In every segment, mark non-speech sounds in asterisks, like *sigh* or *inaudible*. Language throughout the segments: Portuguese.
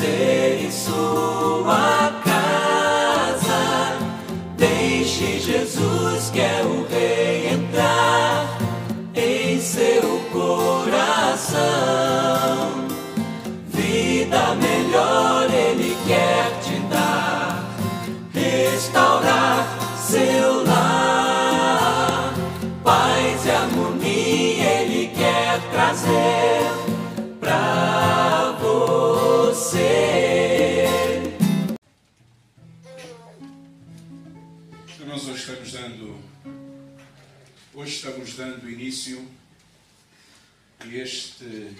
você em sua hoje estamos dando início a este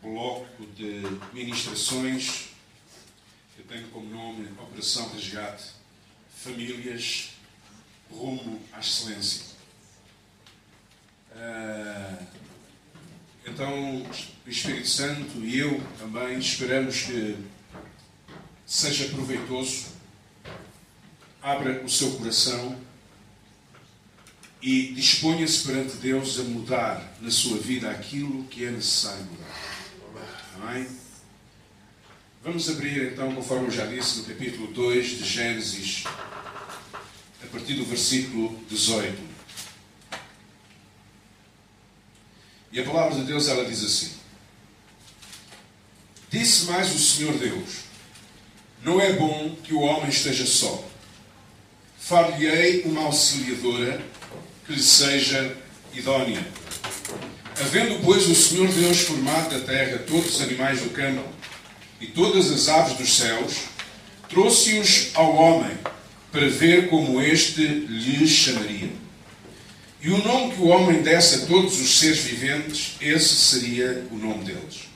bloco de ministrações que tem como nome Operação Resgate Famílias rumo à excelência. Ah, então o Espírito Santo e eu também esperamos que seja proveitoso abra o seu coração e disponha-se perante Deus a mudar na sua vida aquilo que é necessário mudar. Amém? Vamos abrir então, conforme eu já disse, no capítulo 2 de Gênesis, a partir do versículo 18. E a palavra de Deus ela diz assim: Disse mais o Senhor Deus: Não é bom que o homem esteja só far-lhe-ei uma auxiliadora que lhe seja idónea. Havendo, pois, o Senhor Deus formado da terra todos os animais do campo e todas as aves dos céus, trouxe-os ao homem para ver como este lhe chamaria. E o nome que o homem desse a todos os seres viventes, esse seria o nome deles.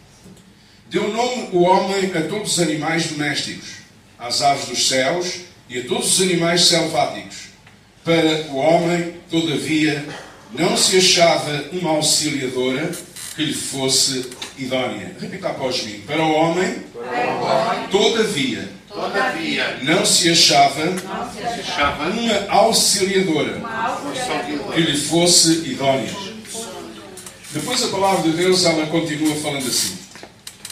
Deu nome o homem a todos os animais domésticos, às aves dos céus e a todos os animais selváticos. Para o homem, todavia, não se achava uma auxiliadora que lhe fosse idónea. Repita após mim. Para o homem, todavia, Todavia, não se achava se achava uma auxiliadora que lhe fosse idónea. Depois a palavra de Deus, ela continua falando assim.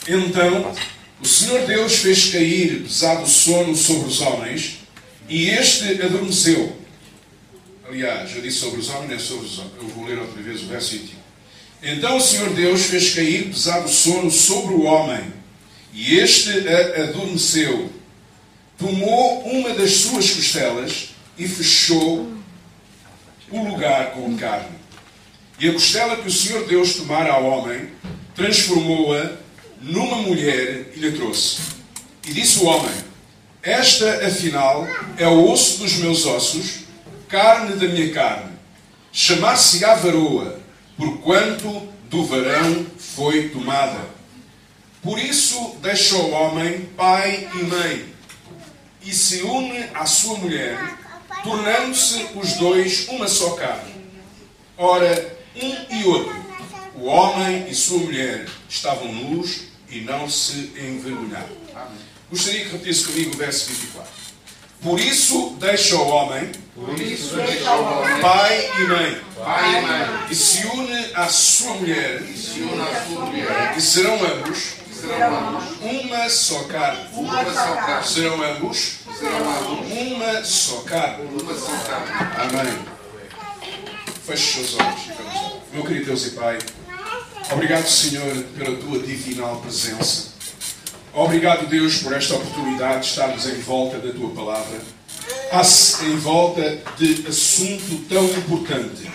Então, o Senhor Deus fez cair pesado sono sobre os homens e este adormeceu. Aliás, eu disse sobre os homens, não é sobre os homens. Eu vou ler outra vez o verso 21. Então o Senhor Deus fez cair pesado sono sobre o homem e este adormeceu. Tomou uma das suas costelas e fechou o lugar com carne. E a costela que o Senhor Deus tomara ao homem, transformou-a numa mulher e lhe trouxe. E disse o homem: Esta, afinal, é o osso dos meus ossos, carne da minha carne. Chamar-se-á varoa, porquanto do varão foi tomada. Por isso deixa o homem pai e mãe, e se une à sua mulher, tornando-se os dois uma só carne. Ora, um e outro, o homem e sua mulher, estavam nus e não se envergonharam. Gostaria que repetisse comigo o verso 24. Por isso deixa o homem, Por isso deixa o homem, pai e mãe, pai e mãe, e se une à sua mulher, se une à sua mulher, e serão ambos uma só carne. uma só carne, Serão ambos uma só carne. uma só carne. Amém. Feche os seus olhos e vamos lá. Meu querido Deus e Pai, obrigado, Senhor, pela tua divinal presença. Obrigado, Deus, por esta oportunidade de estarmos em volta da tua palavra, em volta de assunto tão importante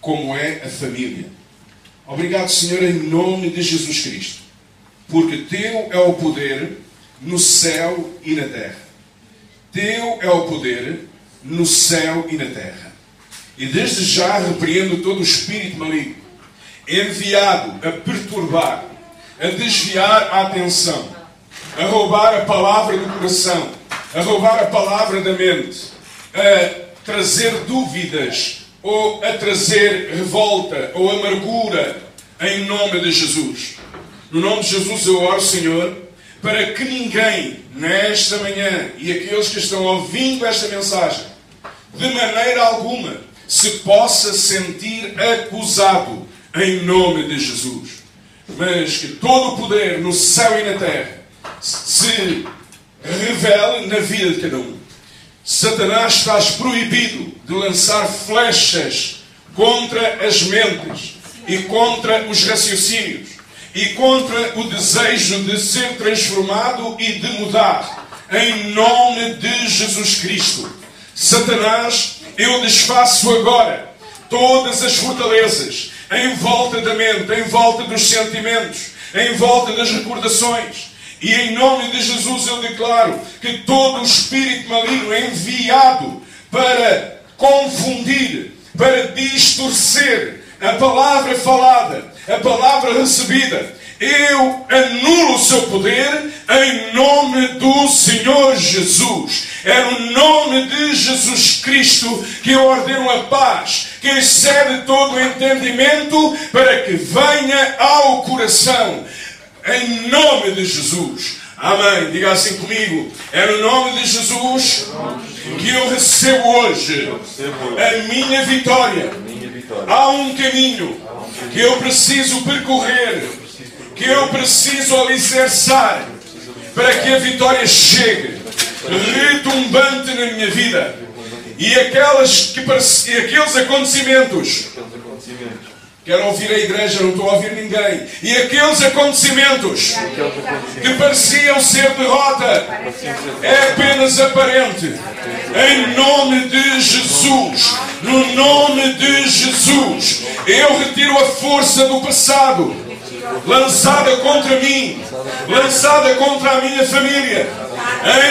como é a família. Obrigado, Senhor, em nome de Jesus Cristo, porque teu é o poder no céu e na terra. Teu é o poder no céu e na terra. E desde já repreendo todo o espírito maligno, enviado a perturbar, a desviar a atenção, a roubar a palavra do coração, a roubar a palavra da mente, a trazer dúvidas ou a trazer revolta ou amargura em nome de Jesus. No nome de Jesus eu oro, Senhor, para que ninguém nesta manhã e aqueles que estão ouvindo esta mensagem, de maneira alguma, se possa sentir acusado em nome de Jesus. Mas que todo o poder no céu e na terra se revele na vida de cada um. Satanás está proibido de lançar flechas contra as mentes e contra os raciocínios e contra o desejo de ser transformado e de mudar. Em nome de Jesus Cristo. Satanás, eu desfaço agora todas as fortalezas em volta da mente, em volta dos sentimentos, em volta das recordações. E em nome de Jesus eu declaro que todo o espírito maligno é enviado para confundir, para distorcer a palavra falada, a palavra recebida, eu anulo o seu poder em nome do Senhor Jesus. É no nome de Jesus Cristo que eu ordeno a paz, que excede todo o entendimento, para que venha ao coração. Em nome de Jesus. Amém. Diga assim comigo. É no nome de Jesus que eu recebo hoje a minha vitória. Há um caminho que eu preciso percorrer que eu preciso alicerçar para que a vitória chegue retumbante na minha vida. E, aquelas que, e aqueles acontecimentos. Quero ouvir a igreja, não estou a ouvir ninguém. E aqueles acontecimentos que pareciam ser derrota é apenas aparente. Em nome de Jesus, no nome de Jesus, eu retiro a força do passado lançada contra mim, lançada contra a minha família,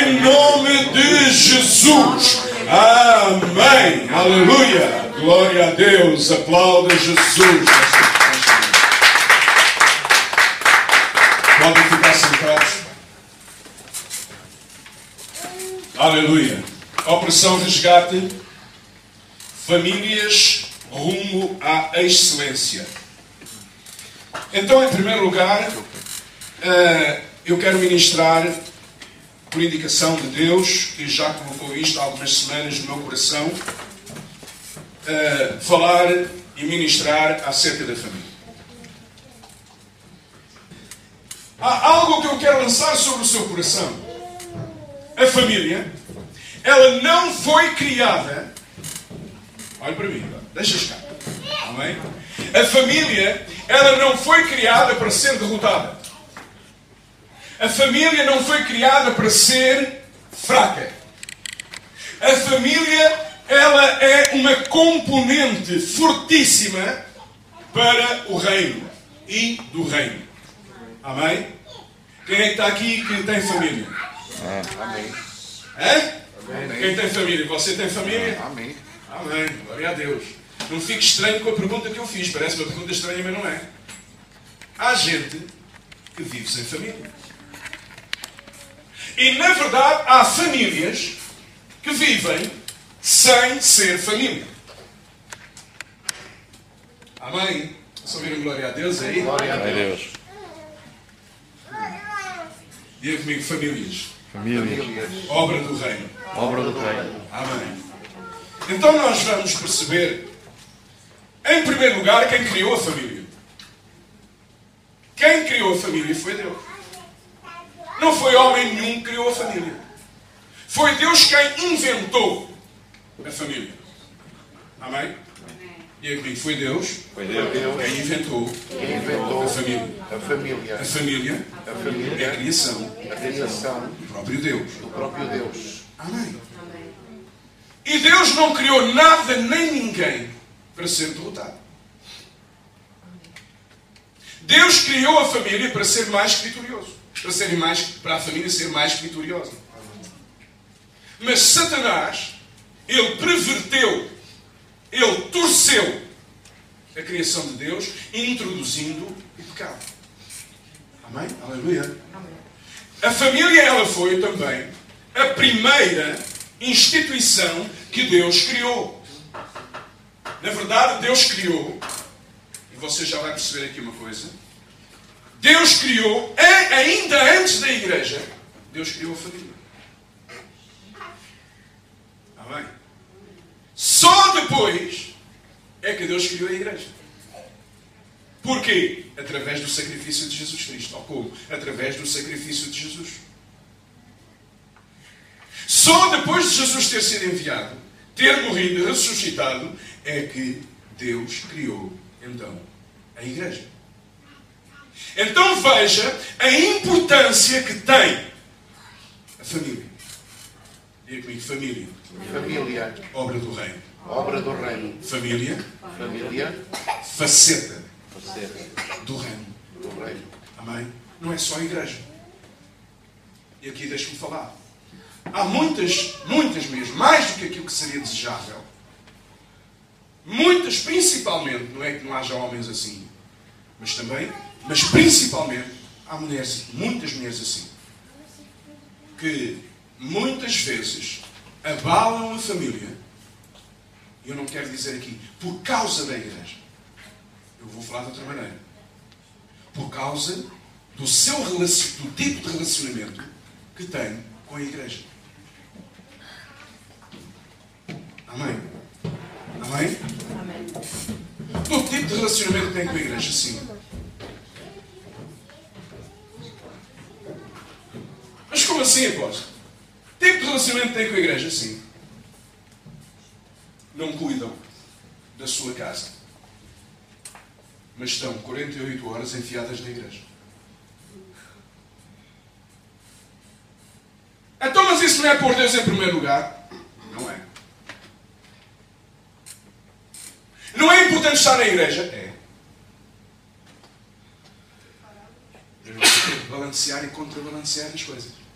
em nome de Jesus. Amém. Aleluia. Glória a Deus. Aplauda Jesus. Podem ficar sentados. Aleluia. Operação Resgate. Famílias rumo à excelência. Então, em primeiro lugar, eh, eu quero ministrar, por indicação de Deus, que já colocou isto há algumas semanas no meu coração, eh, falar e ministrar acerca da família. Há algo que eu quero lançar sobre o seu coração. A família, ela não foi criada. Olha para mim, deixa estar. Amém? A família, ela não foi criada para ser derrotada. A família não foi criada para ser fraca. A família, ela é uma componente fortíssima para o reino e do reino. Amém? Quem é que está aqui que tem família? Amém. É? Amém. Quem tem família? Você tem família? Amém. Amém. Glória a Deus. Não fique estranho com a pergunta que eu fiz. Parece uma pergunta estranha, mas não é. Há gente que vive sem família. E, na verdade, há famílias que vivem sem ser família. Amém? Só ouviram glória a Deus aí? Glória a Deus. Diga comigo, famílias. Família. Famílias. Obra do reino. Obra do Reino. Amém. Então nós vamos perceber, em primeiro lugar, quem criou a família. Quem criou a família foi Deus. Não foi homem nenhum que criou a família. Foi Deus quem inventou a família. Amém? E aí comigo, foi Deus Foi Deus. quem inventou Quem inventou a família. a família. A família A é a família, criação a criação do próprio Deus. do próprio Deus. Amém. E Deus não criou nada nem ninguém para ser derrotado. Deus criou a família para ser mais vitorioso. Para, ser mais, para a família ser mais vitoriosa. Mas Satanás, ele perverteu, ele torceu a criação de Deus, introduzindo o pecado. Amém? Aleluia. A família, ela foi também a primeira instituição que Deus criou. Na verdade, Deus criou, e você já vai perceber aqui uma coisa. Deus criou, ainda antes da igreja, Deus criou a família. Amém? Só depois é que Deus criou a igreja. Porquê? Através do sacrifício de Jesus Cristo. Ou como? Através do sacrifício de Jesus. Só depois de Jesus ter sido enviado, ter morrido e ressuscitado, é que Deus criou, então, a igreja. Então veja a importância que tem a família. Diga comigo, família. Família. Obra do reino. Obra do reino. Família, Família. faceta Faceta do reino. do reino. Amém? Não é só a igreja. E aqui deixe-me falar. Há muitas, muitas mesmo, mais do que aquilo que seria desejável. Muitas, principalmente, não é que não haja homens assim, mas também, mas principalmente, há mulheres, muitas mulheres assim, que muitas vezes abalam a família, e eu não quero dizer aqui, por causa da igreja. Eu vou falar de outra maneira. Por causa do seu do tipo de relacionamento que tem com a igreja. Amém? Amém? Do tipo de relacionamento que tem com a igreja, sim. Mas como assim, apóstolo? Tipo de relacionamento que tem com a igreja, sim. Não cuidam da sua casa. Mas estão 48 horas enfiadas na igreja. Então, mas isso não é pôr Deus em primeiro lugar? Não é. Não é importante estar na igreja? É. Eu não sei balancear e contrabalancear as coisas.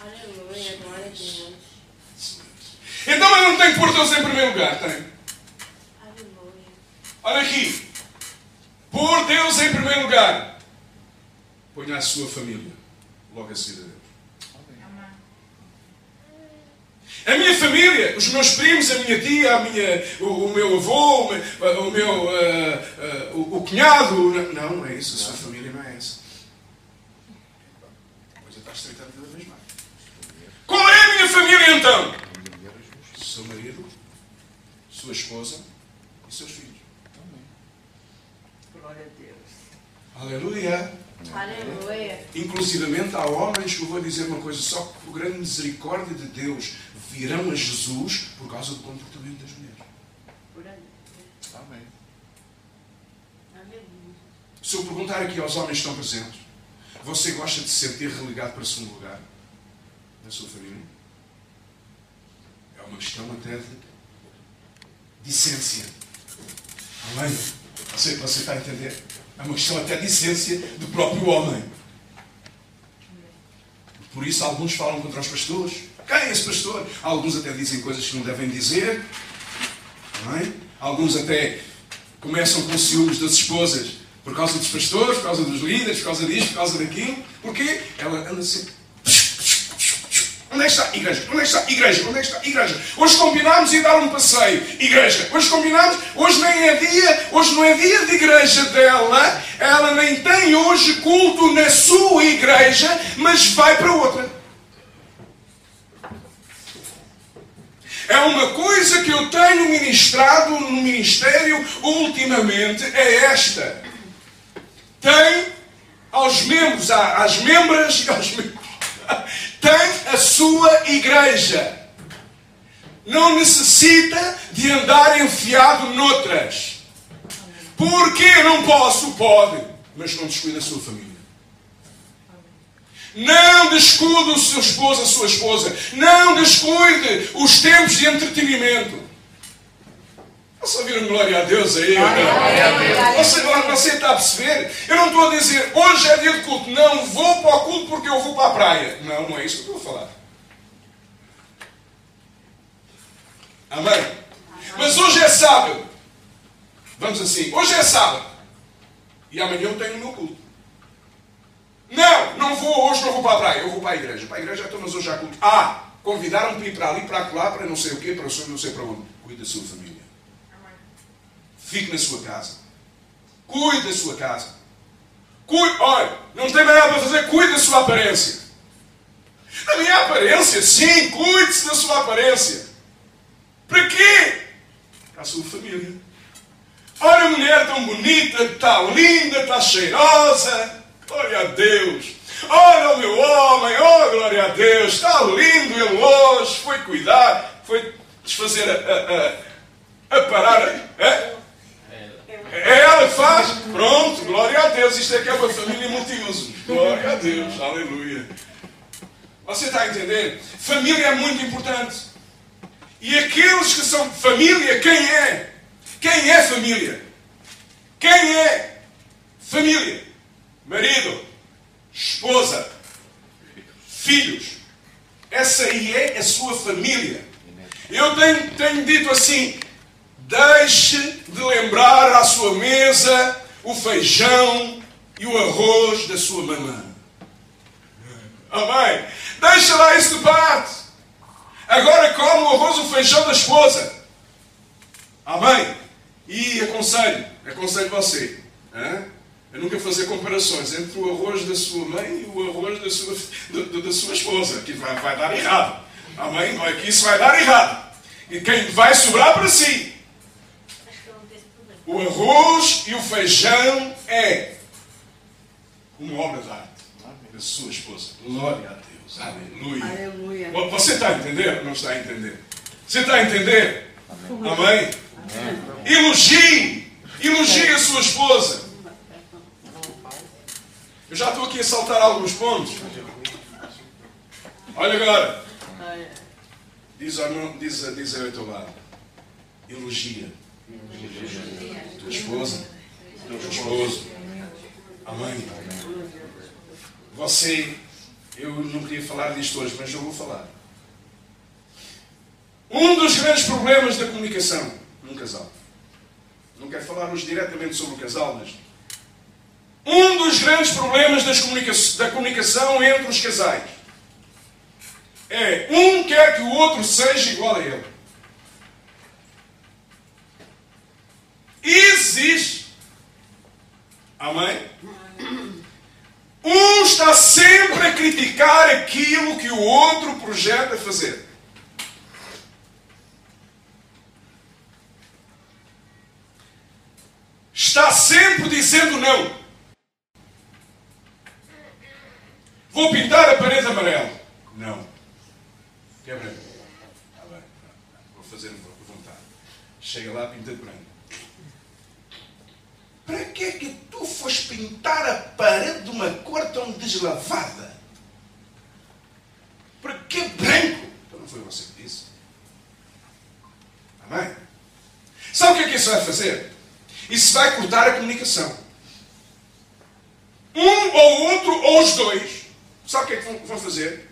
Aleluia, glória a Deus. Então eu não tenho que pôr Deus em primeiro lugar, tem? Aleluia. Olha aqui. Pôr Deus em primeiro lugar. Ponha a sua família logo a seguir a Deus. A minha família, os meus primos, a minha tia, a minha, o, o meu avô, o meu, o, meu, ah, ah, o, cunhado. Não, não é isso. A sua família não é essa. A coisa está estreitando cada vez mais. Qual é a minha família então? Seu marido, sua esposa e seus filhos. Glória a Deus. Aleluia. Aleluia. Inclusivamente há homens que eu vou dizer uma coisa só que por grande misericórdia de Deus virão a Jesus por causa do comportamento das mulheres. Amém. Aleluia. Se eu perguntar aqui aos homens que estão presentes, você gosta de se sentir relegado para segundo lugar na sua família? É uma questão até de decência. Amém? Você, você está a entender? É uma questão até de decência do próprio homem. Por isso alguns falam contra os pastores. Quem é esse pastor? Alguns até dizem coisas que não devem dizer. Amém? Alguns até começam com ciúmes das esposas por causa dos pastores, por causa dos líderes, por causa disto, por causa daquilo. Porquê? Ela anda sempre. Onde é que está igreja? Onde é que está igreja? Onde é que está igreja? Hoje combinámos ir dar um passeio. Igreja. Hoje combinámos, hoje nem é dia, hoje não é dia de igreja dela. Ela nem tem hoje culto na sua igreja, mas vai para outra. É uma coisa que eu tenho ministrado no ministério ultimamente, é esta. Tem aos membros, às membras e aos membros, tem a sua igreja. Não necessita de andar enfiado noutras. Porque não posso? Pode. Mas não descuida a sua família. Não descuide o seu esposo, a sua esposa. Não descuide os tempos de entretenimento. Ouvir um glória a Deus aí? Você, você está a perceber? Eu não estou a dizer hoje é dia de culto. Não vou para o culto porque eu vou para a praia. Não, não é isso que eu estou a falar. Amém? Mas hoje é sábado. Vamos assim. Hoje é sábado. E amanhã eu tenho o meu culto. Não, não vou hoje, não vou para a praia. Eu vou para a igreja. Para a igreja, então, mas hoje há culto. Ah, convidaram-me para ir para ali, para lá, para não sei o quê, para não sei para onde. Cuide da sua família. Fique na sua casa. Cuide da sua casa. Cuide, olha, não tem mais nada para fazer, cuide da sua aparência. Da minha aparência, sim, cuide-se da sua aparência. Para quê? Para a sua família. Olha a mulher tão bonita, está linda, está cheirosa. Glória a Deus. Olha o meu homem, oh glória a Deus, está lindo ele hoje. Foi cuidar, foi desfazer a, a, a, a parar. É? É ela que faz? Pronto, glória a Deus. Isto é que é uma família multiuso. Glória a Deus, aleluia. Você está a entender? Família é muito importante. E aqueles que são família, quem é? Quem é família? Quem é família? Marido, esposa, filhos. Essa aí é a sua família. Eu tenho, tenho dito assim: deixe de lembrar à sua mesa o feijão e o arroz da sua mamã. Amém? Deixa lá isso de parte. Agora come o arroz e o feijão da esposa. Amém? E aconselho, aconselho você. Hein? a nunca fazer comparações entre o arroz da sua mãe e o arroz da sua, da, da sua esposa, que vai, vai dar errado. Amém? Não é que isso vai dar errado. E quem vai sobrar para si. Acho que eu não tenho esse problema. O arroz e o feijão é uma obra de arte da sua esposa. Glória a Deus. Aleluia. Aleluia. Você está a entender ou não está a entender? Você está a entender? Amém? Elogie. Elogie a sua esposa. Eu já estou aqui a saltar alguns pontos. Olha agora. Diz, ao irmão- diz, a- diz ao teu lado. Elogia. Tua esposa. Teu esposo. Amém. Você, eu não queria falar disto hoje, mas eu vou falar. Um dos grandes problemas da comunicação num casal. Não quero falar hoje diretamente sobre o casal, mas. Um dos grandes problemas comunica- da comunicação entre os casais é um quer que o outro seja igual a ele. Existe. Amém? Um está sempre a criticar aquilo que o outro projeta fazer. Está sempre dizendo não. Vou pintar a parede amarela. Não. Quer branco? Está bem. Vou fazer à vontade. Chega lá, pinta de branco. Para que é que tu foste pintar a parede de uma cor tão deslavada? Para que branco? Então não foi você que disse. Amém? Sabe o que é que isso vai fazer? Isso vai cortar a comunicação. Um ou outro, ou os dois, sabe o que é que vão- fazer?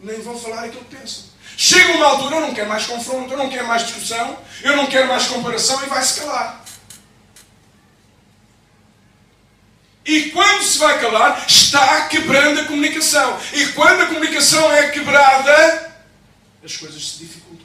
Nem vão falar aquilo que pensam. Chega uma altura, eu não quero mais confronto, eu não quero mais discussão, eu não quero mais comparação e vai-se calar. E quando se vai calar, está quebrando a comunicação. E quando a comunicação é quebrada, as coisas se dificultam.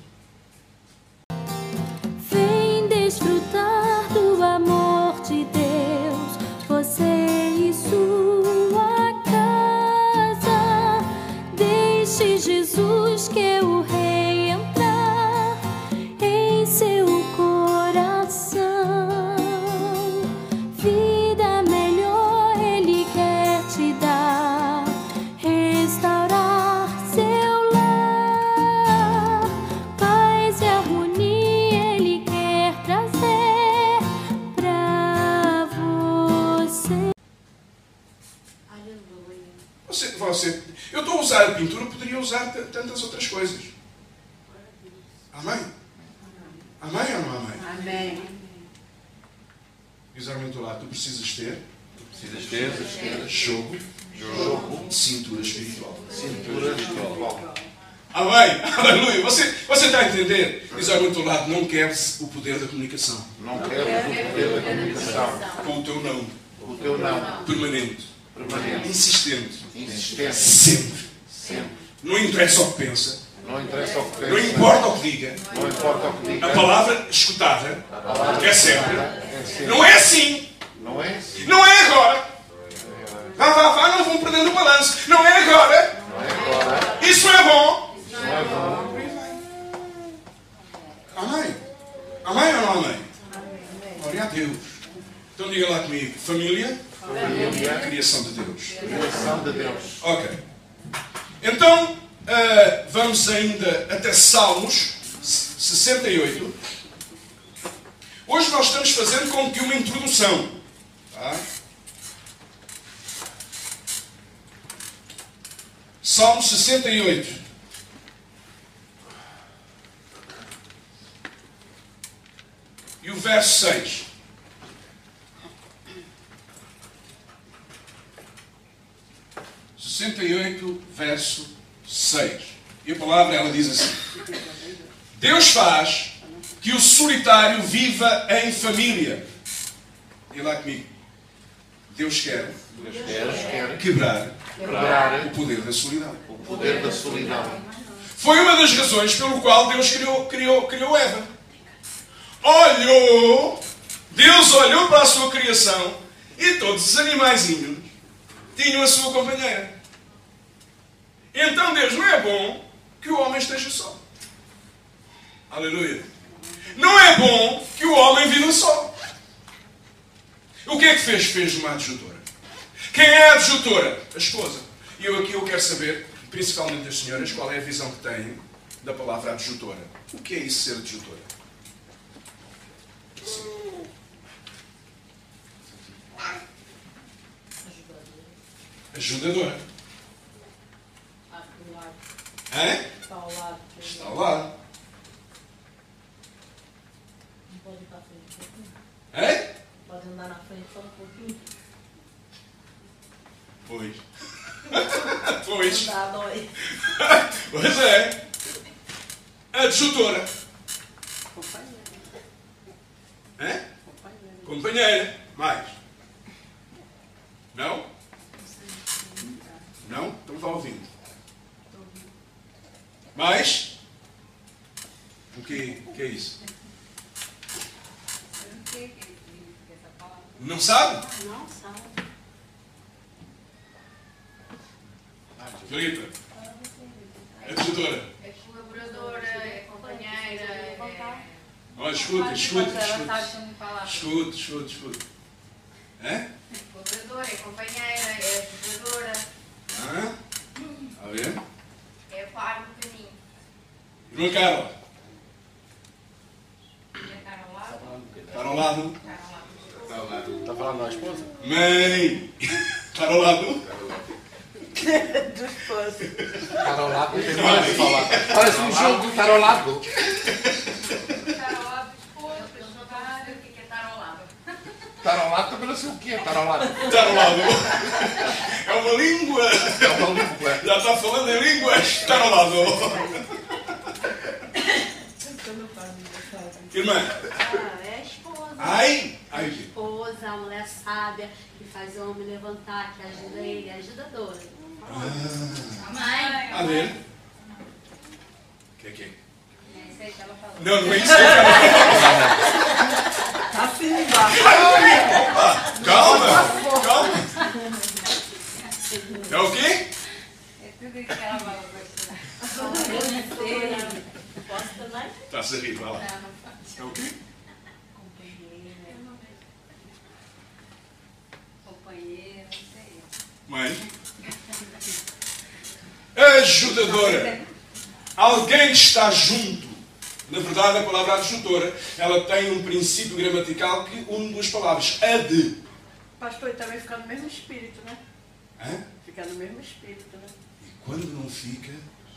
Precisas ter Precisas ter jogo, jogo, cintura espiritual. cintura espiritual. Amém? *laughs* Aleluia. Você, você está a entender? Diz ao teu lado, não queres o poder da comunicação. Não queres o poder da comunicação. Com o teu não. O teu não Permanente. permanente, Insistente. insistente, Sempre. sempre. Não interessa o que pensa. Não interessa o que Não pensa, importa o que diga. não importa o que diga. A palavra escutada é sempre. é sempre. Não é assim. Não é assim. Não é agora. Vá, vá, vá, não vão perdendo o balanço. Não é agora. Não é agora. Isso é bom. Não é bom. Amém. Amém ou não amém? Glória a Deus. Então diga lá comigo. Família Aleluia. Criação de Deus. Criação de Deus. Ok. Então, eh, vamos ainda até Salmos 68. Hoje nós estamos fazendo como que uma introdução. Salmo 68. E o verso 6. Sessenta e oito, verso 6. E a palavra ela diz assim: Deus faz que o solitário viva em família. E lá comigo. Deus quer Deus quer quebrar quebrar o poder da solidão. o poder da solidão. Foi uma das razões pelo qual Deus criou, criou, criou Eva. Olhou, Deus olhou para a sua criação e todos os animaizinhos tinham a sua companheira. Então Deus não é bom que o homem esteja só. Aleluia. Não é bom que o homem viva só. O que é que fez? Fez uma adjutora. Quem é a adjutora? A esposa. E eu aqui eu quero saber, principalmente das senhoras, qual é a visão que têm da palavra adjutora. O que é isso ser adjutora? Ajudadora. Hã? Está ao lado. Está ao lado. Não pode ir para frente um pouquinho. Hã? Pode andar na frente só um pouquinho. Pois. *laughs* pois. Andar dói. *laughs* Pois é. Adjutora. Hã? Companheira. Mais. Não? Não? Então está ouvindo. Mais? O que, o que é isso? Não sabe? Não sabe. Filipe. Adjutora. É colaboradora, é companheira, é. Olha, escuta, escuta, escuta. Escuta, escuta, escuta. Hã? Colaboradora, é companheira, é ajudadora, Hã? Está a ver? é par do caminho. Irmã Carla. É estar ao lado, Estar ao lado. Lado. Está falando da esposa? Mãe. Estar ao lado. Estar ao lado, não tem mais de falar. Parece um jogo, do esposo, eles não estão a saber o que é estar ao lado. Estar ao lado também não sei o que é estar ao lado. Estar ao lado. É uma língua. É uma língua. Já está falando em línguas. Estar ao lado. Irmã. Ah, é a esposa. Ai. Ai. A esposa, a mulher sábia, que faz o homem levantar, que ajuda ele, é ajudadora. Mãe. A ver. O que é que é? É isso aí que ela falou. Não, não é isso que eu quero Assim *laughs* embaixo. Calma. Calma. É o quê? É tudo que ela falou. Está-se a rir, vai lá. É o quê? Companheira, não. Mãe. Ajudadora. Alguém que está junto. Na verdade, a palavra adjutora, ela tem um princípio gramatical que une duas palavras. A de. Pastor, e também ficar no mesmo espírito, né? Hã? Ficar no mesmo espírito, né? E quando não fica,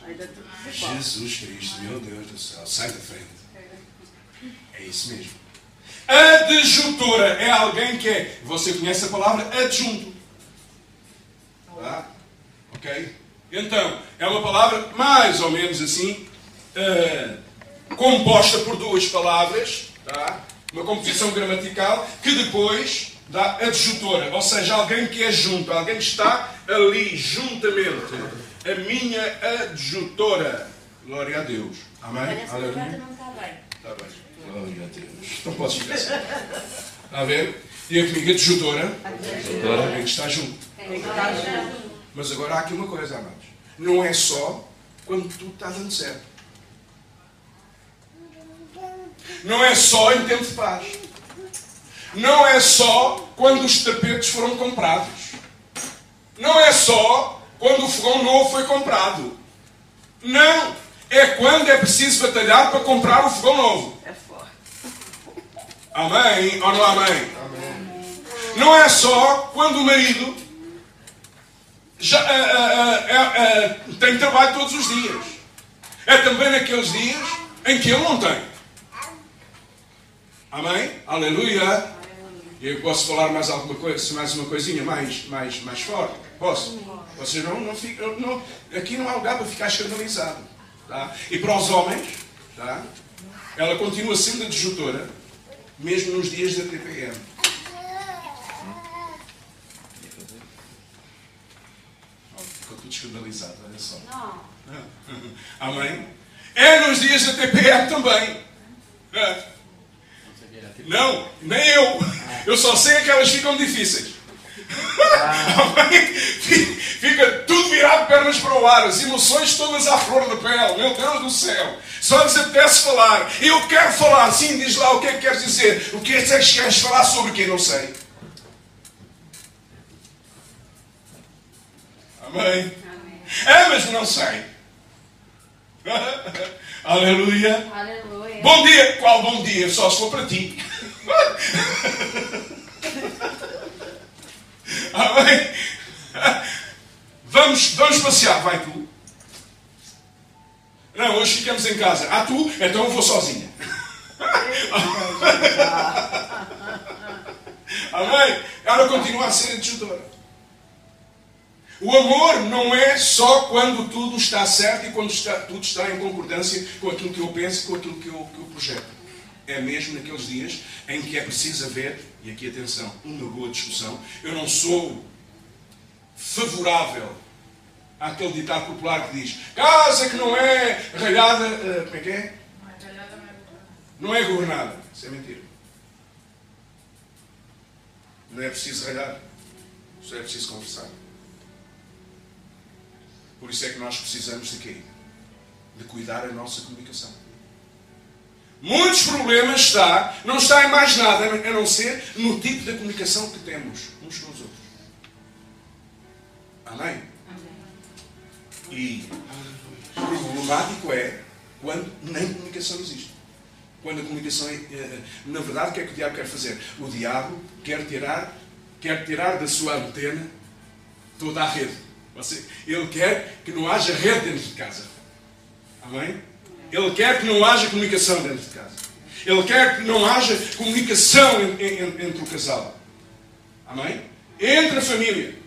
igual. Jesus Cristo, meu Deus do céu, sai da frente. É isso mesmo. Adjutora é alguém que é. Você conhece a palavra adjunto. Tá? Ok? Então, é uma palavra mais ou menos assim, eh, composta por duas palavras, tá? uma composição gramatical, que depois dá adjutora, ou seja, alguém que é junto, alguém que está ali juntamente. A minha adjutora. Glória a Deus. Amém? Aleluia. está bem. Está. Glória a Deus. Não posso ficar assim. Está a ver? E a comigo, está junto. Tem que estar junto. Mas agora há aqui uma coisa, amados. Não é só quando tudo está dando certo. Não é só em tempo de paz. não é só quando os tapetes foram comprados. Não é só quando o fogão novo foi comprado. Não. É quando é preciso batalhar para comprar o fogão novo. Amém ou não amém? Não é só quando o marido já, ah, ah, ah, tem trabalho todos os dias. É também naqueles dias em que ele não tem. Amém? Aleluia. Eu posso falar mais alguma coisa, mais uma coisinha mais, mais, mais forte? Posso? Vocês não, não. Não, aqui não há lugar para ficar escandalizado. Tá? E para os homens, tá? ela continua sendo a disjuntora, mesmo nos dias da TPM. Ficou tudo escandalizado, olha só. Não. Amém? É nos dias da TPM também. É. Não, nem eu. Eu só sei que elas ficam difíceis. Amém? Fica tudo virado pernas para o ar, as emoções todas à flor da pele. Meu Deus do céu. Só lhes apetece falar. Eu quero falar. Sim, diz lá o que é que queres dizer. O que é que queres falar sobre quem não sei? Amém? É, mas não sei. *laughs* Aleluia. Aleluia. Bom dia. Qual bom dia? Só se for para ti. *laughs* Amém? Vamos, vamos passear. Vai tu. Não, hoje ficamos em casa. Ah, tu? Então eu vou sozinha. *laughs* Amém? Ela continua a ser adjudadora. O amor não é só quando tudo está certo e quando está, tudo está em concordância com aquilo que eu penso e com aquilo que eu, que eu projeto. É mesmo naqueles dias em que é preciso haver, e aqui atenção, uma boa discussão. Eu não sou favorável àquele ditado popular que diz casa que não é ralhada, eh, como é que é? Não é governada. Isso é mentira. Não é preciso ralhar. Só é preciso conversar. Por isso é que nós precisamos de quê? De cuidar a nossa comunicação. Muitos problemas está, não está em mais nada a não ser no tipo de comunicação que temos uns com os outros. Amém? E problemático é quando nem comunicação existe. Quando a comunicação é. eh, Na verdade, o que é que o diabo quer fazer? O diabo quer tirar, quer tirar da sua antena toda a rede. Ele quer que não haja rede dentro de casa. Amém? Ele quer que não haja comunicação dentro de casa. Ele quer que não haja comunicação en- en- entre o casal. Amém? Entre a família.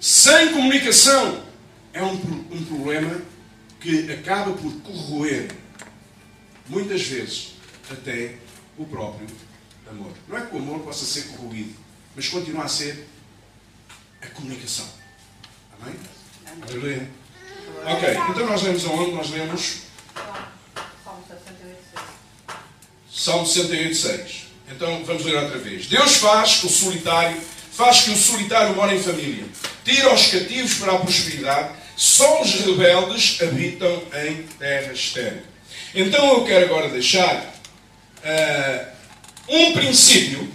Sem comunicação é um, um problema que acaba por corroer, muitas vezes, até o próprio amor. Não é que o amor possa ser corroído, mas continua a ser a comunicação. Amém? Aleluia. Ok, então nós lemos aonde? Nós lemos Salmo 68, 6. Salmo 68, 6. Então vamos ler outra vez. Deus faz o solitário, faz que o solitário more em família. Tira os cativos para a prosperidade. Só os rebeldes habitam em terra estéril. Então eu quero agora deixar ah, um princípio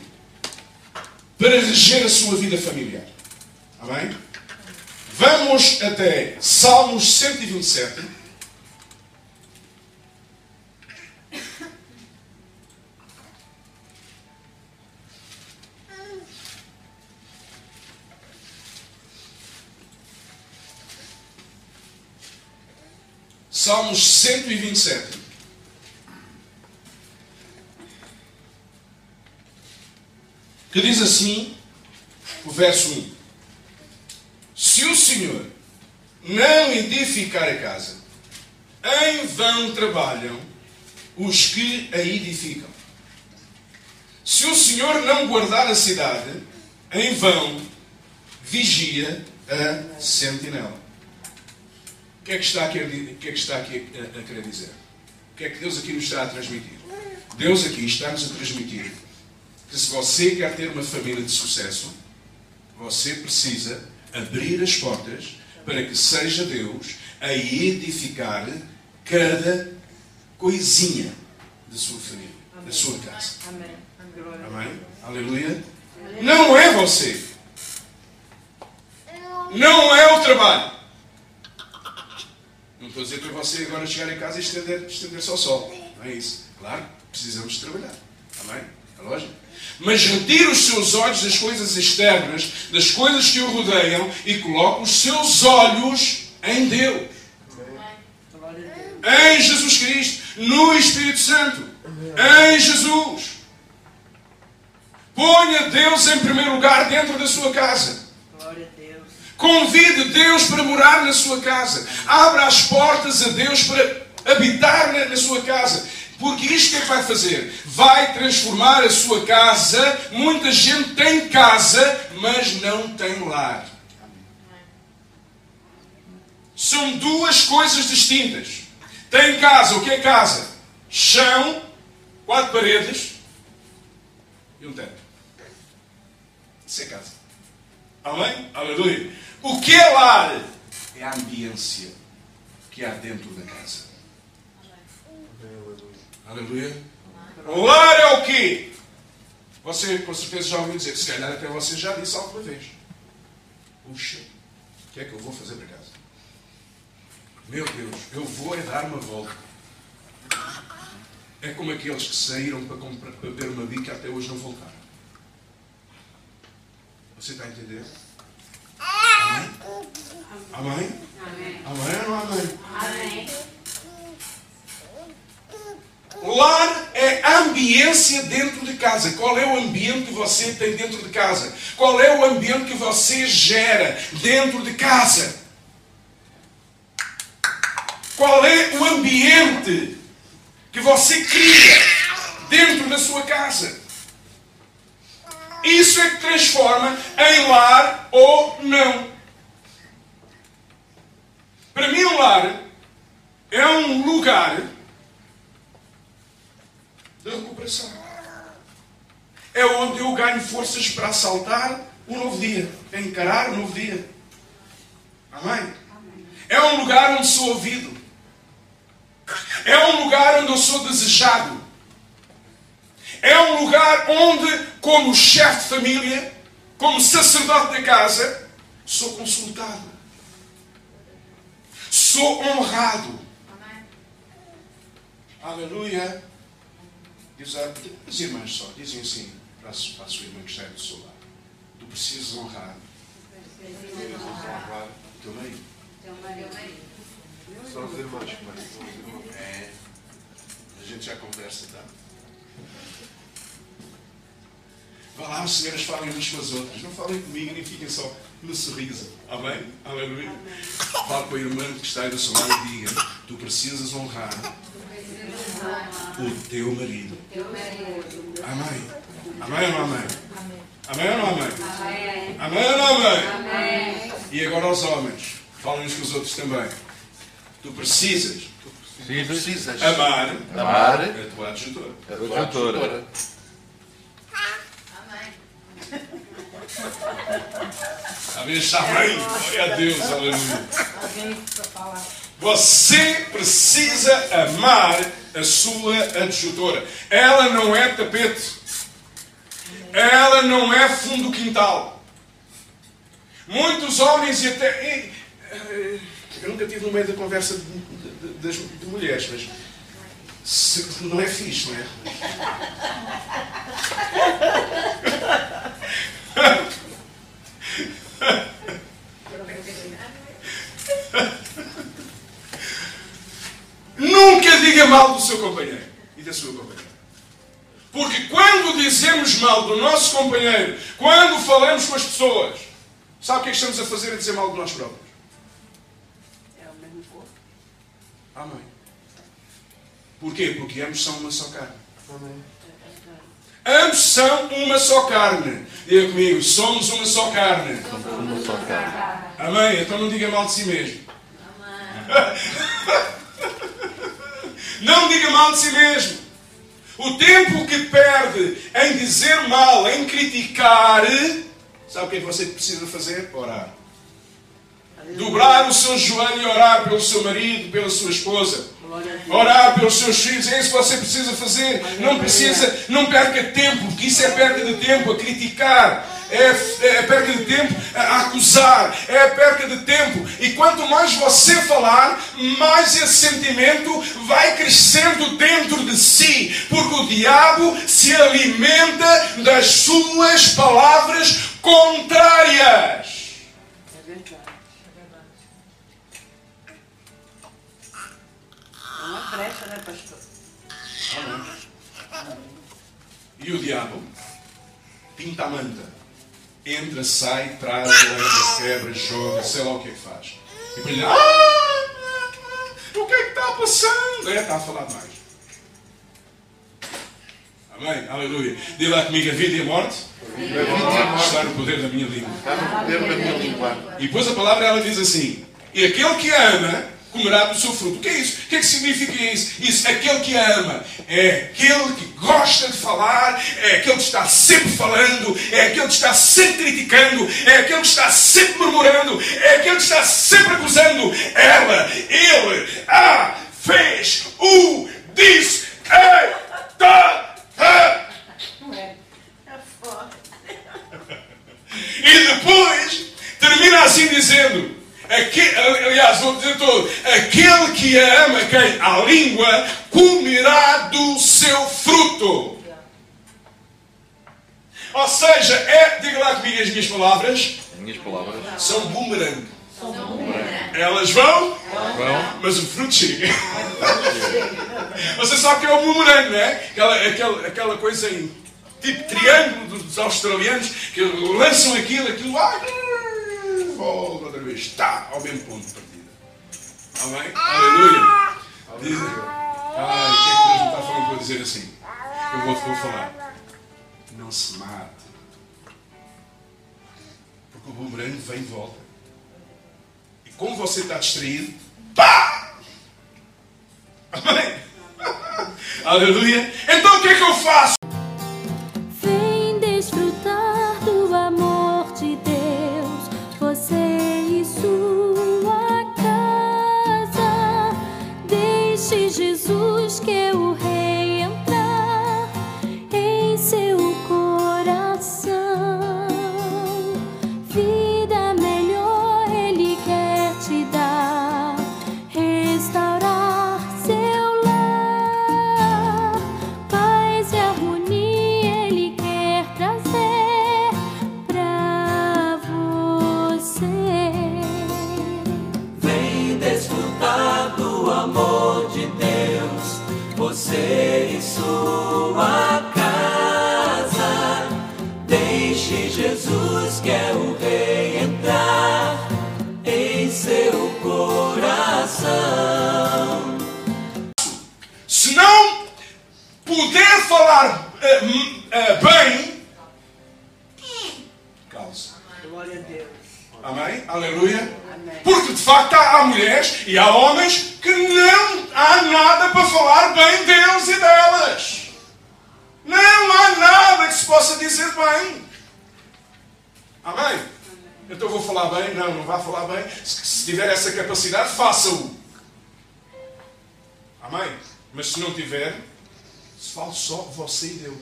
para reger a sua vida familiar. Amém? Vamos até Salmos 127. Salmos 127. Que diz assim, o verso 1. Se o Senhor não edificar a casa, em vão trabalham os que a edificam. Se o Senhor não guardar a cidade, em vão vigia a sentinela. O que é que está a que é que está aqui a, a querer dizer? O que é que Deus aqui nos está a transmitir? Deus aqui está-nos a transmitir que se você quer ter uma família de sucesso, você precisa abrir as portas para que seja Deus a edificar cada coisinha de sua família. da sua casa. Amém. Amém? Aleluia. Não é você. Não é o trabalho. Não estou a dizer para você agora chegar em casa e estender- estender-se ao sol. Não é isso. Claro, precisamos de trabalhar. Amém? É lógico. Mas retire os seus olhos das coisas externas, das coisas que o rodeiam e coloque os seus olhos em Deus. Em Jesus Cristo, no Espírito Santo, em Jesus. Ponha Deus em primeiro lugar dentro da sua casa. Convide Deus para morar na sua casa. Abra as portas a Deus para habitar na, na sua casa. Porque isto é que vai fazer? Vai transformar a sua casa. Muita gente tem casa, mas não tem lar. São duas coisas distintas. Tem casa. O que é casa? Chão, quatro paredes e um teto. Isso é casa. Amém? Aleluia. O que é lar? É a ambiência que há dentro da casa. Aleluia. Lar é o quê? Você com certeza já ouviu dizer, se calhar até você já disse alguma vez. Puxa, o que é que eu vou fazer para casa? Meu Deus, eu vou é dar uma volta. É como aqueles que saíram para, comprar, para beber uma bica e até hoje não voltaram. Você está a entender? Amém? Amém? Ou amém? Amém. Lar é ambiência dentro de casa. Qual é o ambiente que você tem dentro de casa? Qual é o ambiente que você gera dentro de casa? Qual é o ambiente que você cria dentro da sua casa? Isso é que transforma em lar ou não. Para mim, um lar é um lugar de recuperação. É onde eu ganho forças para assaltar um novo dia, para encarar um novo dia. Amém? É um lugar onde sou ouvido. É um lugar onde eu sou desejado. É um lugar onde, como chefe de família, como sacerdote da casa, sou consultado. Sou honrado. Aleluia. Diz a, as irmãs só dizem assim para a, para a sua irmã que está do seu lado. Tu precisas honrar o teu marido. Teu marido. São os irmãos, mas. É. A gente já conversa, tá? Vá lá, as senhoras falem umas com as outras. Não falem comigo, nem fiquem só no sorriso. Amém? Aleluia. Fale com a irmã que está aí do seu lado e diga: Tu precisas honrar o teu marido. Amém. Amém ou não amém? Amém ou não amém? Amém. Amém ou não amém? Amém. E agora aos homens. Falem uns com os outros também. Tu precisas Precisas amar amar a tua adjutora. a tua tutora. Amém? Amém. Glória a Deus. Aleluia. Você precisa amar a sua adjutora. Ela não é tapete. Ela não é fundo quintal. Muitos homens e até. eh, Eu nunca tive no meio da conversa de, de- de- de mulheres, mas. se- não é fixe, não é? Nunca diga mal do seu companheiro e da sua companheira. Porque quando dizemos mal do nosso companheiro, quando falamos com as pessoas, sabe o que é que estamos a fazer a dizer mal de nós próprios? É o mesmo corpo. Amém. Porquê? Porque ambos são uma só carne. Ambos são uma só carne. Diga comigo, somos uma só carne. Uma só carne. Amém? Então não diga mal de si mesmo. Não diga mal de si mesmo. O tempo que perde em dizer mal, em criticar, sabe o que é que você precisa fazer? Orar. Dobrar o seu joelho e orar pelo seu marido, pela sua esposa. Orar pelos seus filhos, é isso que você precisa fazer. Não precisa, não perca tempo, porque isso é perda de tempo a criticar. É, é perca de tempo a acusar, é perca de tempo. E quanto mais você falar, mais esse sentimento vai crescendo dentro de si, porque o diabo se alimenta das suas palavras contrárias. Brecha, né, pastor? E o diabo pinta a manta. Entra, sai, traz, leva, quebra, joga, sei lá o que é que faz. E para ele, ah, o que é que está passando? É, está a falar mais. Amém? Aleluia. Diga lá comigo, a vida e a morte está no poder da minha língua. Está no poder da minha língua. E depois a palavra ela diz assim: E aquele que ama comerá do seu fruto. O que é isso? O que é que significa isso? Isso, aquele que ama é aquele que gosta de falar, é aquele que está sempre falando, é aquele que está sempre criticando, é aquele que está sempre murmurando, é aquele que está sempre acusando. Ela, ele, a, fez, o, disse, é, tá, tá. É. E depois termina assim dizendo: aliás, vou dizer todo, aquele que a ama, quem? A língua, comerá do seu fruto. Ou seja, é, diga lá comigo as minhas palavras, Minhas palavras. são boomerang. Elas vão, Vão. mas o fruto chega. Você sabe que é o boomerang, não é? Aquela, aquela, aquela coisa em tipo triângulo dos, dos australianos que lançam aquilo, aquilo ah, volta outra vez, está ao mesmo ponto de partida. Amém? Aleluia. Diz, ai, o que é que Deus me está falando para dizer assim? Eu vou, vou falar. Não se mate. Porque o boomerang vem e volta. E como você está distraído, pá! Amém? *laughs* Aleluia. Então o que é que eu faço? E Deus.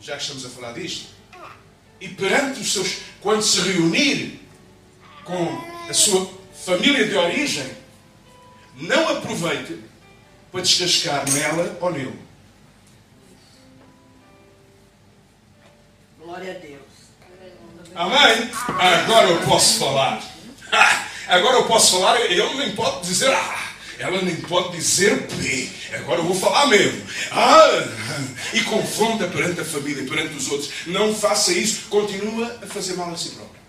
Já que estamos a falar disto. E perante os seus, quando se reunir com a sua família de origem, não aproveite para descascar nela ou nele. Glória a Deus. Amém? Agora eu posso falar. Ah, *laughs* Agora eu posso falar, ele nem pode dizer A. Ela nem pode dizer B. Agora eu vou falar mesmo. Ah, e confronta perante a família, perante os outros. Não faça isso. Continua a fazer mal a si próprio.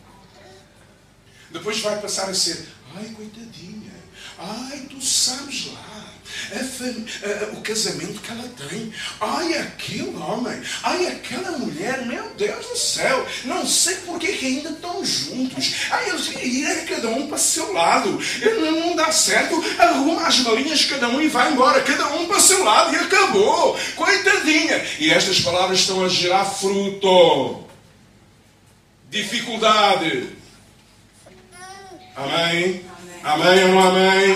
Depois vai passar a ser, ai, coitadinha. Ai, tu sabes lá. A- o casamento que ela tem. Ai, aquele homem. Ai, aquela mulher. Meu Deus do céu. Não sei por que ainda estão juntos. Ai, eles irem cada um para o seu lado. Não, dá certo. Arruma as malinhas cada um e vai embora. Cada um para o seu lado e acabou. Coitadinha. E estas palavras estão a gerar fruto. Dificuldade. Amém? Amém ou não amém?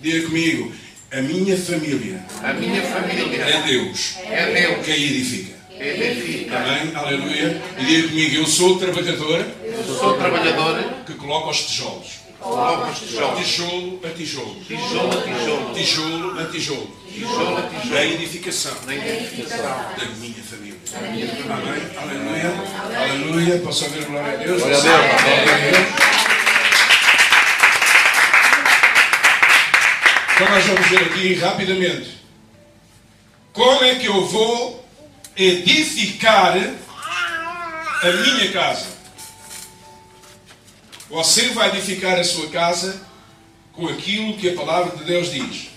Diga comigo, a minha família A minha família é Deus é Deus. quem edifica. Edifica. Amém? Aleluia. E diga comigo, eu sou o trabalhador Eu sou trabalhador, que coloca os tijolos. coloco os tijolos. Tijolo a tijolo. Tijolo a tijolo. Tijolo a tijolo. Tijolo a tijolo. edificação Na edificação. da minha família. Amém? Aleluia. Aleluia. Posso ouvir glória a Deus? Glória a Deus. Glória a Deus. Então nós vamos ver aqui rapidamente como é que eu vou edificar a minha casa. Você vai edificar a sua casa com aquilo que a palavra de Deus diz.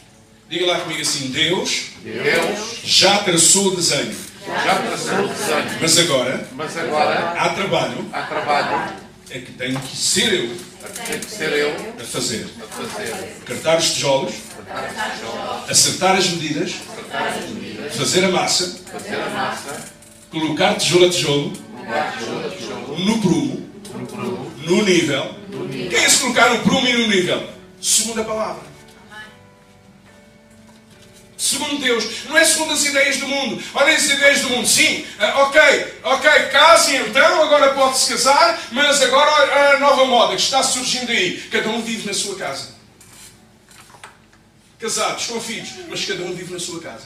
Diga lá comigo assim: Deus Deus já traçou o desenho, já traçou o desenho. mas agora Mas agora há trabalho há trabalho. é que tenho que ser eu Tem que ser eu a fazer. a fazer. Cartar os tijolos, acertar as medidas, fazer a massa, colocar tijolo a tijolo, no prumo, No nível. Quem é se colocar no prumo e no nível? Segundo a palavra. Segundo Deus, não é segundo as ideias do mundo. Olha as ideias do mundo, sim, ah, ok, ok, case então, agora pode-se casar, mas agora a nova moda que está surgindo aí, cada um vive na sua casa. Casados, com filhos, mas cada um vive na sua casa.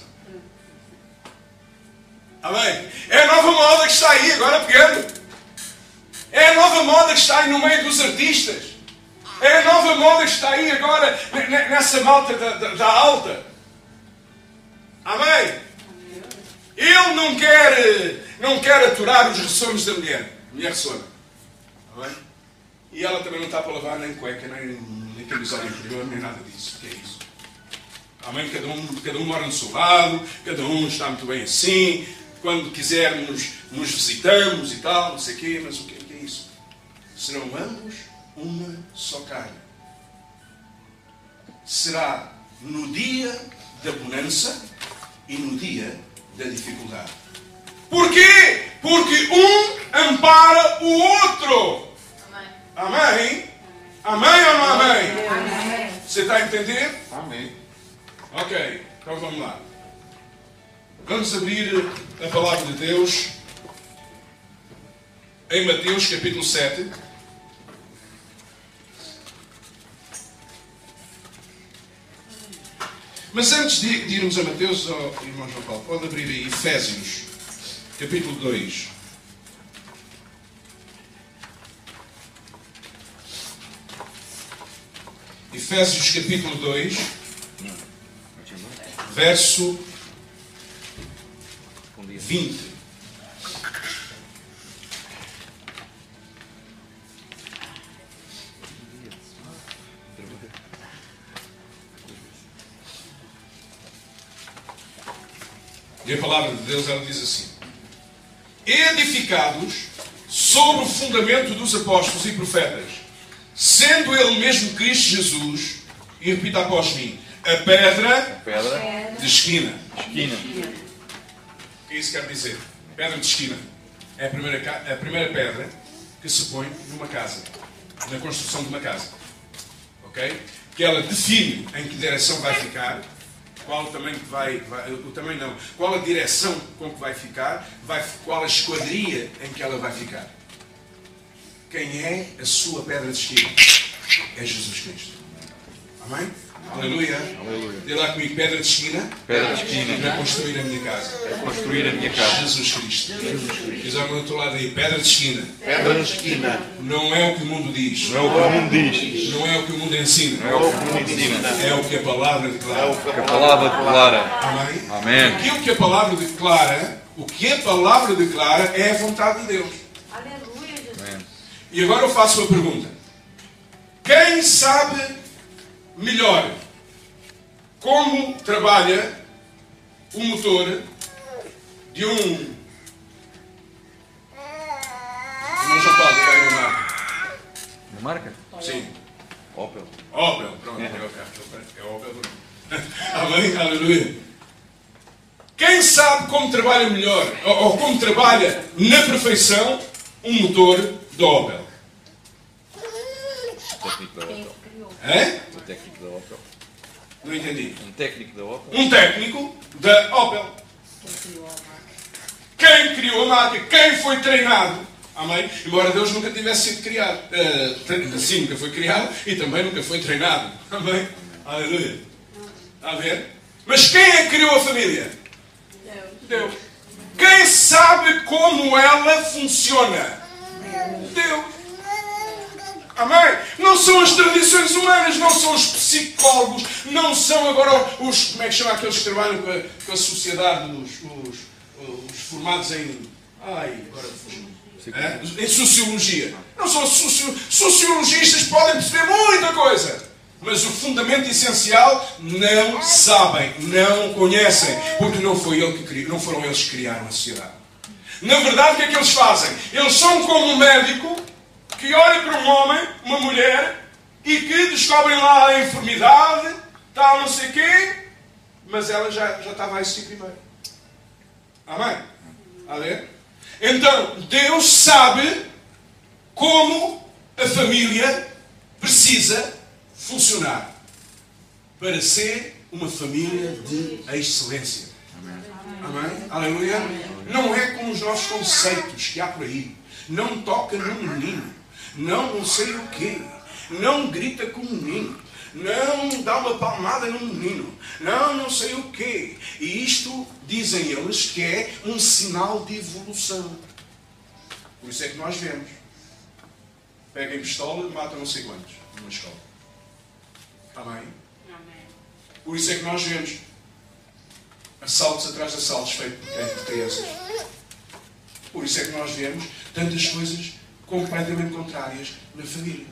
Amém? É a nova moda que está aí, agora pegando. É a nova moda que está aí no meio dos artistas. É a nova moda que está aí agora ne- ne- nessa malta da, da- da alta. Amém? Ele não quer, não quer aturar os ressonos da mulher. A mulher ressona. Amém? E ela também não está para lavar nem cueca, nem, nem camisola interior, nem nada disso. O que é isso? Amém? Cada um, cada um mora no seu lado, cada um está muito bem assim. Quando quisermos, nos visitamos e tal, não sei o quê, mas o que, é isso? Serão ambos uma só carne. Será no dia da bonança e no dia da dificuldade. Porquê? Porque um ampara o outro. Amém? Amém ou não amém? Você está a entender? Amém. Ok, então vamos lá. Vamos abrir a palavra de Deus em Mateus capítulo 7. Mas antes de, irmos a Mateus, oh, irmão João Paulo, pode abrir aí Efésios, capítulo 2. Efésios capítulo 2, verso 20. E a palavra de Deus ela diz assim: Edificados sobre o fundamento dos apóstolos e profetas, sendo ele mesmo Cristo Jesus, e repita após mim, a pedra Pedra. De esquina. Esquina. O que isso quer dizer? Pedra de esquina. É a primeira, a primeira pedra que se põe numa casa, na construção de uma casa. Ok? Que ela define em que direção vai ficar, qual o tamanho que vai, vai- o tamanho não, qual a direção com que vai ficar, vai, qual a esquadria em que ela vai ficar. Quem é a sua pedra de esquina? É Jesus Cristo. Amém? Aleluia. Aleluia. Dê lá comigo pedra de esquina Pedra de esquina. para construir a minha casa. Construir a minha casa. Jesus Cristo. Diz ao outro lado aí, pedra de esquina. Pedra de esquina. Não é o que o mundo diz. Não é o que o mundo diz. Não é o que o mundo ensina. Não é o que o mundo ensina. É o que a palavra declara. A palavra declara. Amém? Amém. Aquilo que a palavra declara, o que a palavra declara é a vontade de Deus. Aleluia, Jesus. E agora eu faço uma pergunta. Quem sabe melhor como trabalha o motor de um. Não já pode ligar uma marca. Uma marca? Sim. Opel. Opel, pronto, é o carro. É Opel. Amém? *laughs* Aleluia. Quem sabe como trabalha melhor, ou, ou como trabalha na perfeição, um motor da Opel? Da Opel. É? Da Opel. Não entendi. Um técnico da Opel. Um técnico da Opel. Quem criou a marca? Quem foi treinado? Amém? Embora Deus nunca tivesse sido criado. Eh, tre- Sim, nunca foi criado e também nunca foi treinado. Amém? Aleluia. Está a ver? Mas quem é que criou a família? Deus. Quem sabe como ela funciona? Deus. Amém? Não são as tradições humanas, não são os psicólogos, não são agora os. Como é que chama aqueles que trabalham com a, com a sociedade, os, os, os formados em. Ai, agora. É? Em sociologia. Não são socio, sociologistas, podem perceber muita coisa. Mas o fundamento essencial não sabem, não conhecem, porque não, foi ele que criou, não foram eles que criaram a sociedade. Na verdade, o que é que eles fazem? Eles são como um médico que olha para um homem, uma mulher, e que descobrem lá a enfermidade, tal, não sei quê, mas ela já, já estava a existir primeiro. Amém? A ver? Então, Deus sabe como a família precisa funcionar para ser uma família de excelência. Amém? Aleluia? Não é como os nossos conceitos que há por aí. Não toca no menino. Não não sei o quê. Não grita com o menino. Não dá uma palmada no menino. Não não sei o quê. E isto, dizem eles, que é um sinal de evolução. Por isso é que nós vemos. Pegam pistola e matam não sei quantos numa escola. Amém? Por isso é que nós vemos assaltos atrás de assaltos feitos por por crianças. Por isso é que nós vemos tantas coisas completamente contrárias na família.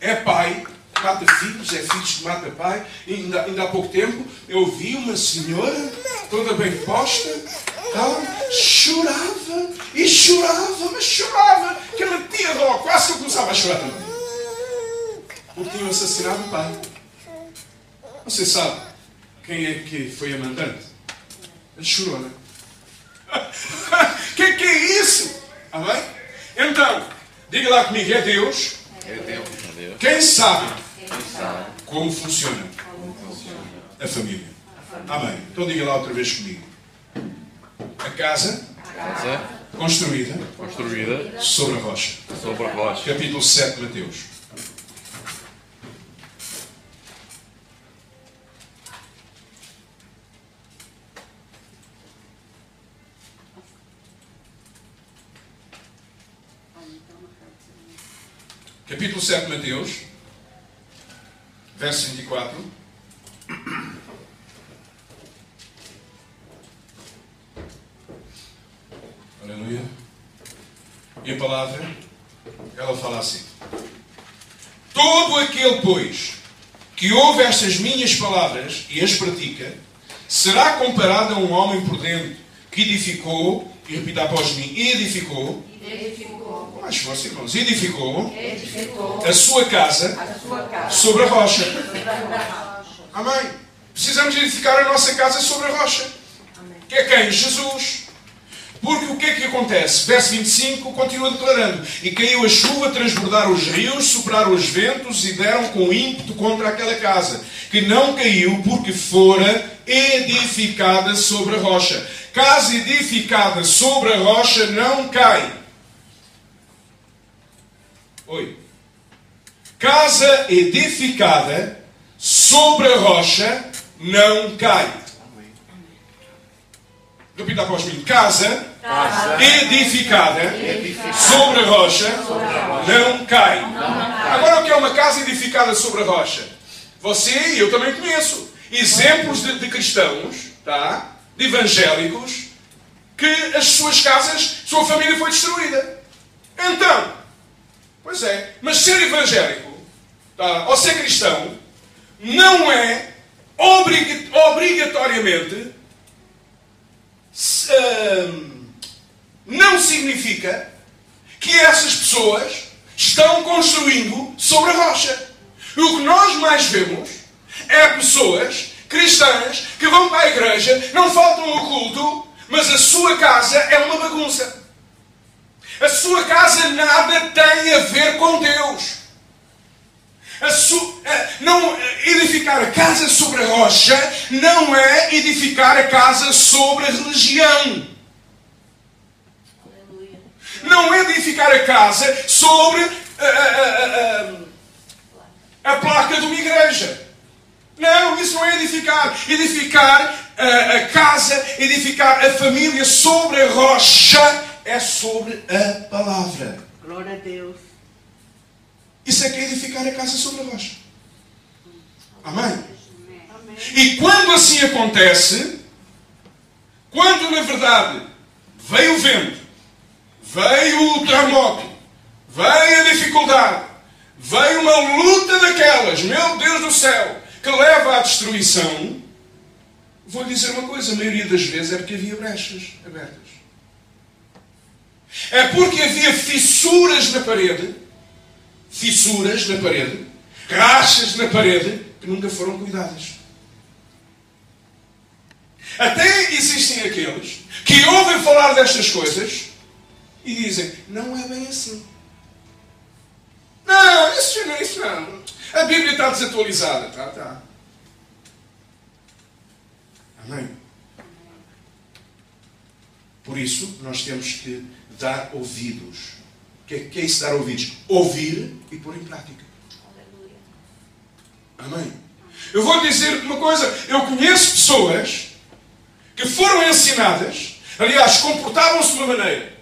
É pai mata filhos, é filhos que mata pai. E ainda, ainda há pouco tempo eu vi uma senhora toda bem posta, tal, chorava e chorava, mas chorava, que ela tinha dó, quase que eu começava a chorar também. Porque tinham assassinado o pai. Você sabe quem é que foi a mandante? Ele chorou, né? *laughs* que que é isso? Amém? Então, diga lá comigo, é Deus É Deus. quem sabe como funciona a família. Amém. Então diga lá outra vez comigo. A casa Casa construída construída sobre a rocha. sobre a rocha. Capítulo 7 de Mateus. Capítulo 7 de Mateus, verso 24. Aleluia. E a palavra, ela fala assim: Todo aquele, pois, que ouve estas minhas palavras e as pratica, será comparado a um homem prudente que edificou, e repita após mim, edificou, Edificou. Mais força, irmãos, edificou Edificou a sua casa a sua casa. sobre a rocha. Amém. Precisamos edificar a nossa casa sobre a rocha. Que é quem? Jesus. Porque o que é que acontece? Verso 25 continua declarando: E caiu a chuva, transbordaram os rios, sopraram os ventos e deram com ímpeto contra aquela casa, que não caiu porque fora edificada sobre a rocha. Casa edificada sobre a rocha não cai. Oi. Casa edificada sobre a rocha não cai. Repita após mim. Casa, edificada, sobre a rocha não cai. Agora, o que é uma casa edificada sobre a rocha? Você e eu também conheço exemplos de, de cristãos, tá? de evangélicos, que as suas casas, sua família foi destruída. Então, Pois é. Mas ser evangélico, tá, ou ser cristão, não é obrig- obrigatoriamente. hum, não significa que essas pessoas estão construindo sobre a rocha. O que nós mais vemos é pessoas cristãs que vão para a igreja, não faltam ao culto, mas a sua casa é uma bagunça. A sua casa nada tem a ver com Deus. A su- a- não, edificar a casa sobre a rocha não é edificar a casa sobre a religião. Aleluia. Não é edificar a casa sobre a- a placa de uma igreja. Não, isso não é edificar. Edificar a, a casa, edificar a família sobre a rocha é sobre a palavra. Glória a Deus. Isso é que é edificar a casa sobre a rocha. Amém? Amém. E quando assim acontece, quando na verdade veio o vento, veio o terremoto, veio a dificuldade, veio uma luta daquelas, meu Deus do céu, que leva à destruição, vou dizer uma coisa: a maioria das vezes é porque havia brechas abertas. É porque havia fissuras na parede, fissuras na parede, rachas na parede, que nunca foram cuidadas. Até existem aqueles que ouvem falar destas coisas e dizem: não é bem assim. Não, isso não, isso não. A Bíblia está desatualizada. Tá, tá. Amém. Por isso, nós temos que dar ouvidos. O que, é- que é isso dar ouvidos? Ouvir e pôr em prática. Amém. Eu vou dizer uma coisa: eu conheço pessoas que foram ensinadas, aliás, comportavam-se de uma maneira,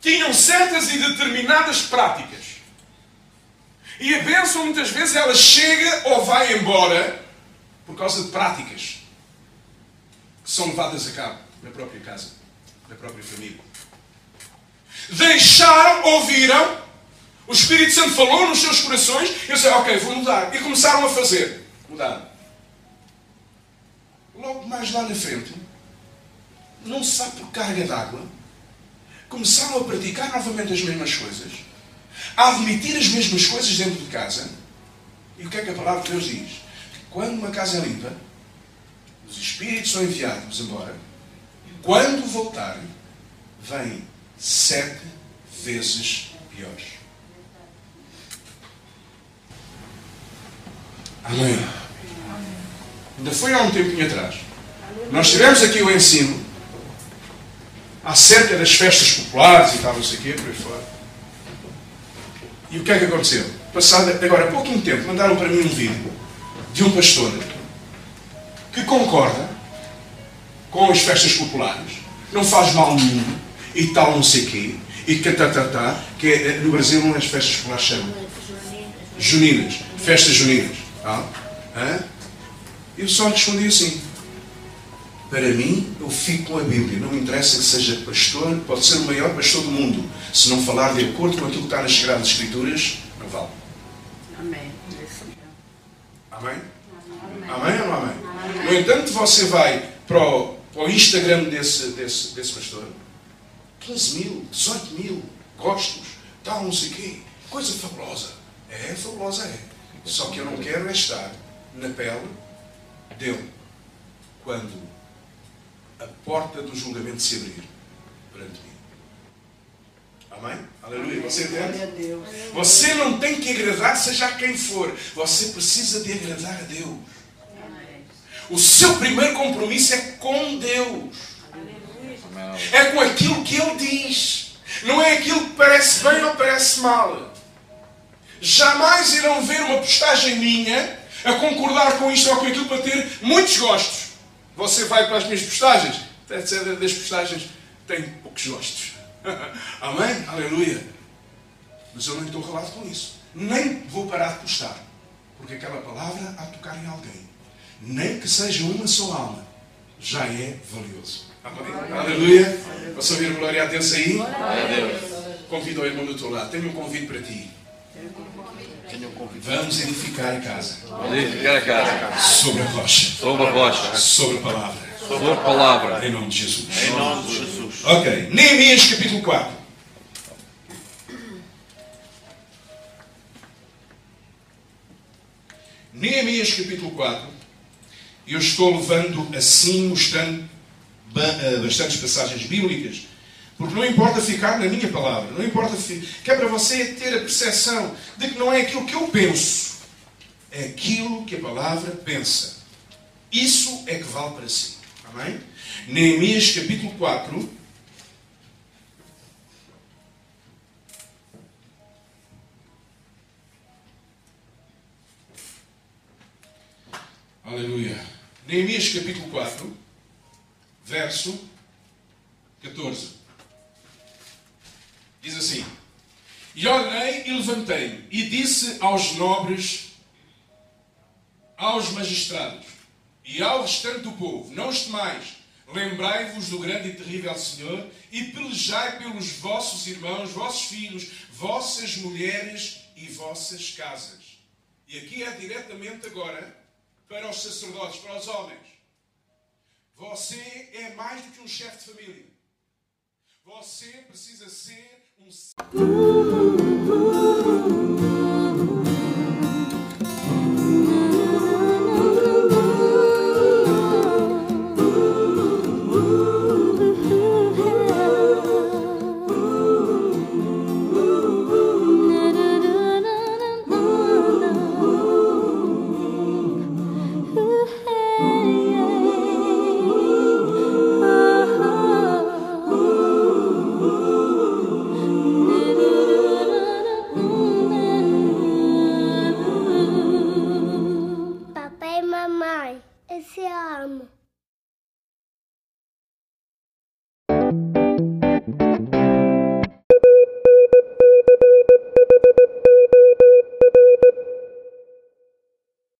tinham certas e determinadas práticas. E a bênção, muitas vezes, ela chega ou vai embora por causa de práticas que são levadas a cabo na própria casa, na própria família. Deixaram, ouviram, o Espírito Santo falou nos seus corações, e eu disse, ok, vou mudar. E começaram a fazer. Mudar. Logo mais lá na frente, não se por carga d'água, começaram a praticar novamente as mesmas coisas, a admitir as mesmas coisas dentro de casa. E o que é que a palavra de Deus diz? Que quando uma casa é limpa, os espíritos são enviados embora, quando voltarem, vêm sete vezes piores. Amém. Ainda foi há um tempinho atrás. Nós tivemos aqui o ensino acerca das festas populares e tal, não sei o quê, por aí fora. E o que é que aconteceu? Passado agora há pouquinho tempo, mandaram para mim um vídeo de um pastor que concorda com as festas populares, não faz mal nenhum e tal, não sei o quê, e que tá, tá, que é, no Brasil não é as festas populares chamam juninas, festas juninas. Tá? Hã? Eu só respondi assim. Para mim, eu fico com a Bíblia. Não me interessa que seja pastor, pode ser o maior pastor do mundo. Se não falar de acordo com aquilo que está nas Sagradas Escrituras, não vale. Amém. Mesmo. Amém? Amém ou não amém? No entanto, você vai para o, para o Instagram desse, desse, desse pastor, 15 mil, 18 mil gostos, tal, não sei o quê. Coisa fabulosa. É, fabulosa é. Só que eu não quero é estar na pele dele quando a porta do julgamento se abrir perante mim. Amém? Aleluia. Você entende? Você não tem que agradar, seja quem for. Você precisa de agradar a Deus. O seu primeiro compromisso é com Deus. É com aquilo que Ele diz. Não é aquilo que parece bem ou parece mal. Jamais irão ver uma postagem minha a concordar com isto ou com aquilo para ter muitos gostos. Você vai para as minhas postagens, ser das postagens têm poucos gostos. *laughs* Amém? Aleluia. Mas eu não estou relado com isso. Nem vou parar de postar. Porque aquela palavra de tocar em alguém. Nem que seja uma só alma, já é valioso. Amém? Aleluia. Posso ouvir glória a Deus aí? Glória a Deus. Convido o irmão do teu lado. Tenho um convite para ti. Tenho um convite. Vamos edificar a casa Vamos edificar a casa. sobre a rocha, Sobre a rocha. sobre a palavra. Sobre a palavra. Em nome de Jesus. Em nome de Jesus. Ok. Neemias capítulo 4. Neemias capítulo 4. Eu estou levando assim, mostrando bastantes passagens bíblicas Porque não importa ficar na minha palavra, não importa que é para você ter a percepção de que não é aquilo que eu penso, é aquilo que a palavra pensa. Isso é que vale para si. Amém? Neemias capítulo 4. Aleluia. Neemias capítulo 4, verso 14. Diz assim: E olhei e levantei-me e disse aos nobres, aos magistrados e ao restante do povo: Não temais, lembrai-vos do grande e terrível Senhor e pelejai pelos vossos irmãos, vossos filhos, vossas mulheres e vossas casas. E aqui é diretamente agora para os sacerdotes, para os homens. Você é mais do que um chefe de família. Você precisa ser um